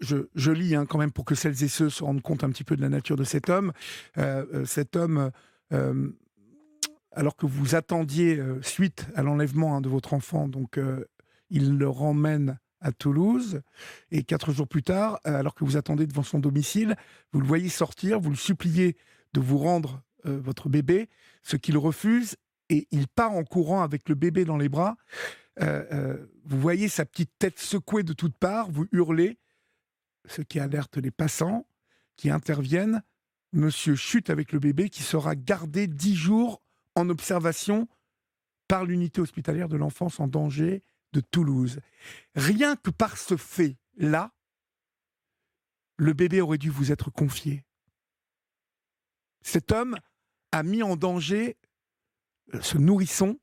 je, lis hein, quand même pour que celles et ceux se rendent compte un petit peu de la nature de cet homme. cet homme, alors que vous attendiez suite à l'enlèvement hein, de votre enfant, donc il le ramène à Toulouse. Et quatre jours plus tard, euh, alors que vous attendez devant son domicile, vous le voyez sortir, vous le suppliez de vous rendre euh, votre bébé, ce qu'il refuse, et il part en courant avec le bébé dans les bras. Euh, vous voyez sa petite tête secouée de toutes parts, vous hurlez, ce qui alerte les passants qui interviennent. Monsieur chute avec le bébé qui sera gardé dix jours en observation par l'unité hospitalière de l'enfance en danger de Toulouse. Rien que par ce fait-là, le bébé aurait dû vous être confié. Cet homme a mis en danger euh, ce nourrisson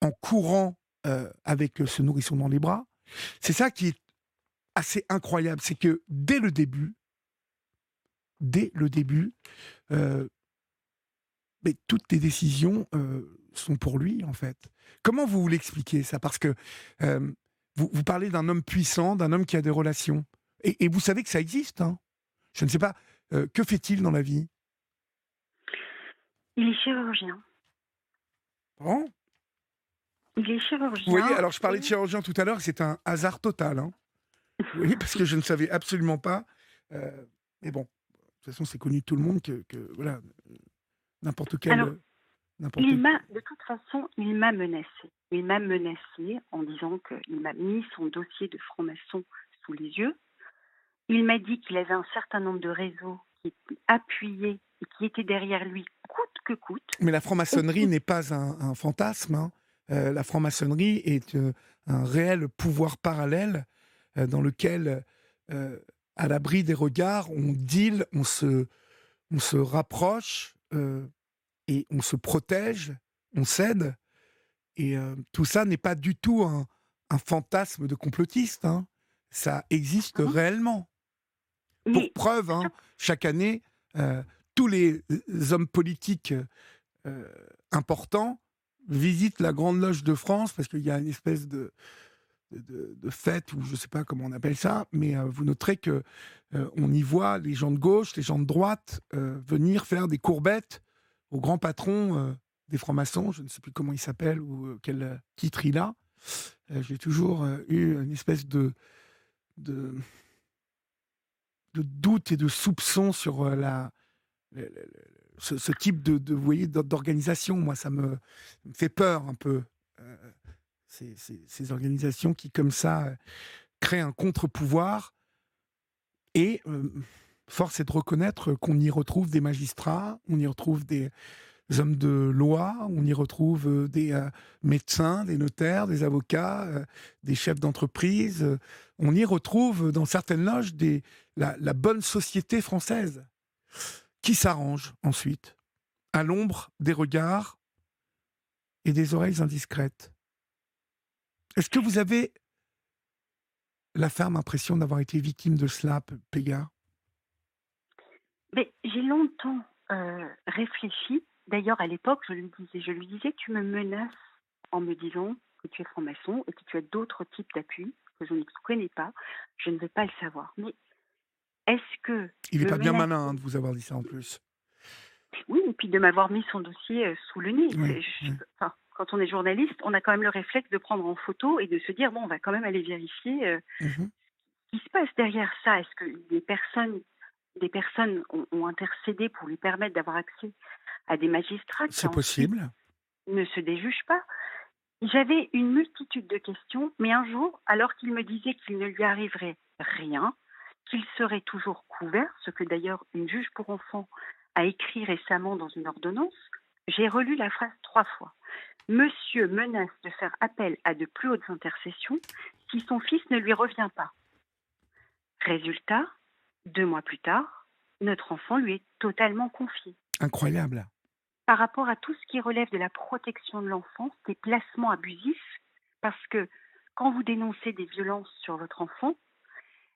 en courant euh, avec ce nourrisson dans les bras. C'est ça qui est assez incroyable, c'est que dès le début, dès le début, euh, mais toutes les décisions sont pour lui, en fait. Comment vous l'expliquez, ça? Parce que euh, vous, vous, parlez d'un homme puissant, d'un homme qui a des relations. Et, vous savez que ça existe. Hein Je ne sais pas. Euh, que fait-il dans la vie? Il est chirurgien. Bon Il est chirurgien. Vous voyez, alors je parlais de chirurgien tout à l'heure, c'est un hasard total. Hein oui, parce que je ne savais absolument pas. Euh, mais bon, de toute façon, c'est connu de tout le monde que, que voilà, n'importe quel. Il m'a, de toute façon, il m'a menacé. Il m'a menacé en disant qu'il m'a mis son dossier de franc-maçon sous les yeux. Il m'a dit qu'il avait un certain nombre de réseaux qui appuyaient et qui étaient derrière lui coûte que coûte. Mais la franc-maçonnerie n'est pas un, fantasme. Hein. Euh, la franc-maçonnerie est euh, un réel pouvoir parallèle dans lequel, à l'abri des regards, on deal, on se, on se rapproche et on se protège, on cède. Et euh, tout ça n'est pas du tout un, fantasme de complotiste. Hein. Ça existe ah réellement. Pour preuve, hein, chaque année, euh, tous les euh, hommes politiques importants visitent la Grande Loge de France parce qu'il y a une espèce de, de, fête, ou je ne sais pas comment on appelle ça, mais vous noterez que on y voit les gens de gauche, les gens de droite venir faire des courbettes au grand patron euh, des francs-maçons, je ne sais plus comment il s'appelle ou euh, quel euh, titre il a. J'ai toujours eu une espèce de, de, doute et de soupçon sur la, ce, type de, de d'organisation. Moi, ça me, fait peur un peu. Ces, organisations qui, comme ça, créent un contre-pouvoir. Et force est de reconnaître qu'on y retrouve des magistrats, on y retrouve des hommes de loi, on y retrouve euh, des euh, médecins, des notaires, des avocats, euh, des chefs d'entreprise. on y retrouve dans certaines loges la, bonne société française qui s'arrange ensuite à l'ombre des regards et des oreilles indiscrètes. Est-ce que vous avez la ferme impression d'avoir été victime de cela, mais j'ai longtemps euh, réfléchi. D'ailleurs, à l'époque, je lui disais, je lui disais, tu me menaces en me disant que tu es franc-maçon et que tu as d'autres types d'appuis que je ne connais pas. Je ne veux pas le savoir. Mais est-ce que il n'est pas bien malin hein, de vous avoir dit ça en plus. Oui, et puis de m'avoir mis son dossier euh, sous le nez. Quand on est journaliste, on a quand même le réflexe de prendre en photo et de se dire bon, on va quand même aller vérifier euh, mmh ce qui se passe derrière ça. Est-ce que personnes des personnes ont, intercédé pour lui permettre d'avoir accès à des magistrats qui possible. ne se déjugent pas? J'avais une multitude de questions, mais un jour, alors qu'il me disait qu'il ne lui arriverait rien, qu'il serait toujours couvert, ce que d'ailleurs une juge pour enfants a écrit récemment dans une ordonnance, j'ai relu la phrase trois fois. Monsieur menace de faire appel à de plus hautes intercessions si son fils ne lui revient pas. Résultat, deux mois plus tard, notre enfant lui est totalement confié. Incroyable. Par rapport à tout ce qui relève de la protection de l'enfance, des placements abusifs, parce que quand vous dénoncez des violences sur votre enfant,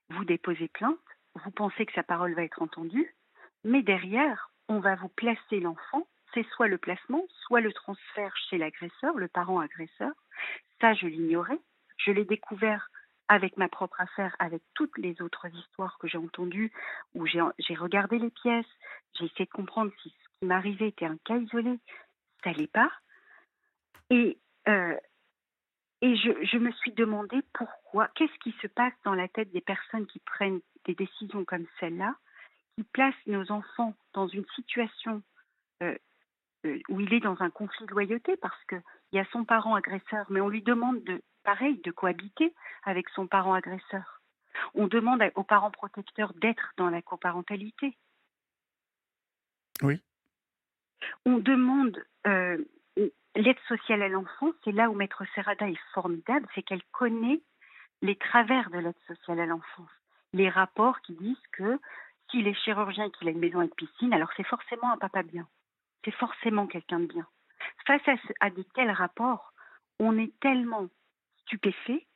vous déposez plainte, vous pensez que sa parole va être entendue, mais derrière, on va vous placer l'enfant, soit le placement, soit le transfert chez l'agresseur, le parent agresseur. Ça, je l'ignorais. Je l'ai découvert avec ma propre affaire, avec toutes les autres histoires que j'ai entendues, où j'ai regardé les pièces, j'ai essayé de comprendre si ce qui m'arrivait était un cas isolé, ça l'est pas. Et, euh, et je, me suis demandé pourquoi, qu'est-ce qui se passe dans la tête des personnes qui prennent des décisions comme celle-là, qui placent nos enfants dans une situation euh, où il est dans un conflit de loyauté parce qu'il y a son parent agresseur, mais on lui demande de, pareil, de cohabiter avec son parent agresseur. On demande aux parents protecteurs d'être dans la coparentalité. Oui. On demande euh, l'aide sociale à l'enfant, c'est là où Maître Serrada est formidable, c'est qu'elle connaît les travers de l'aide sociale à l'enfance. Les rapports qui disent que s'il est chirurgien et qu'il a une maison avec piscine, alors c'est forcément un papa bien. C'est forcément quelqu'un de bien. Face à, de tels rapports, on est tellement stupéfait.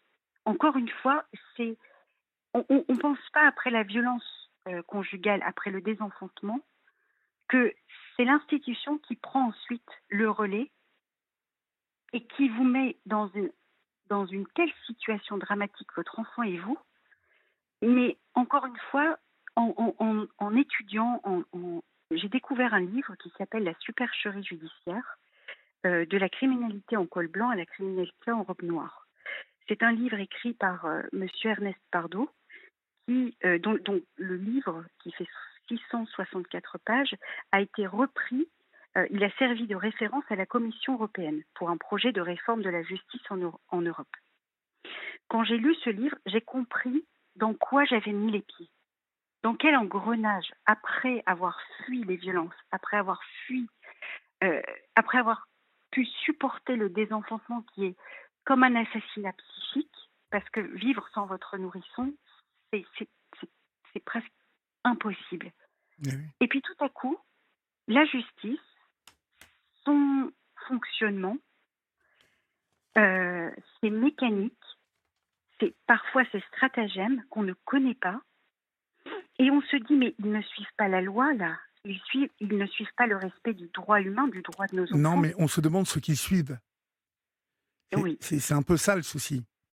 Encore une fois, c'est on ne pense pas après la violence euh, conjugale, après le désenfantement, que c'est l'institution qui prend ensuite le relais et qui vous met dans une, dans une telle situation dramatique, votre enfant et vous. Mais encore une fois, en, étudiant, j'ai découvert un livre qui s'appelle La supercherie judiciaire, euh, de la criminalité en col blanc à la criminalité en robe noire. C'est un livre écrit par euh, Monsieur Ernest Pardo, euh, dont, le livre, qui fait 664 pages, a été repris. il a servi de référence à la Commission européenne pour un projet de réforme de la justice en Europe. Quand j'ai lu ce livre, j'ai compris dans quoi j'avais mis les pieds dans quel engrenage, après avoir fui les violences, après avoir fui, euh, après avoir pu supporter le désenfantement qui est comme un assassinat psychique, parce que vivre sans votre nourrisson, c'est presque impossible. Eh Et puis tout à coup, la justice, son fonctionnement, euh, ses mécaniques, c'est parfois ses stratagèmes qu'on ne connaît pas, et on se dit, mais ils ne suivent pas la loi, là. Ils, suivent, ils ne suivent pas le respect du droit humain, du droit de nos enfants. Non, mais on se demande ce qu'ils suivent. Oui. C'est un peu ça le souci.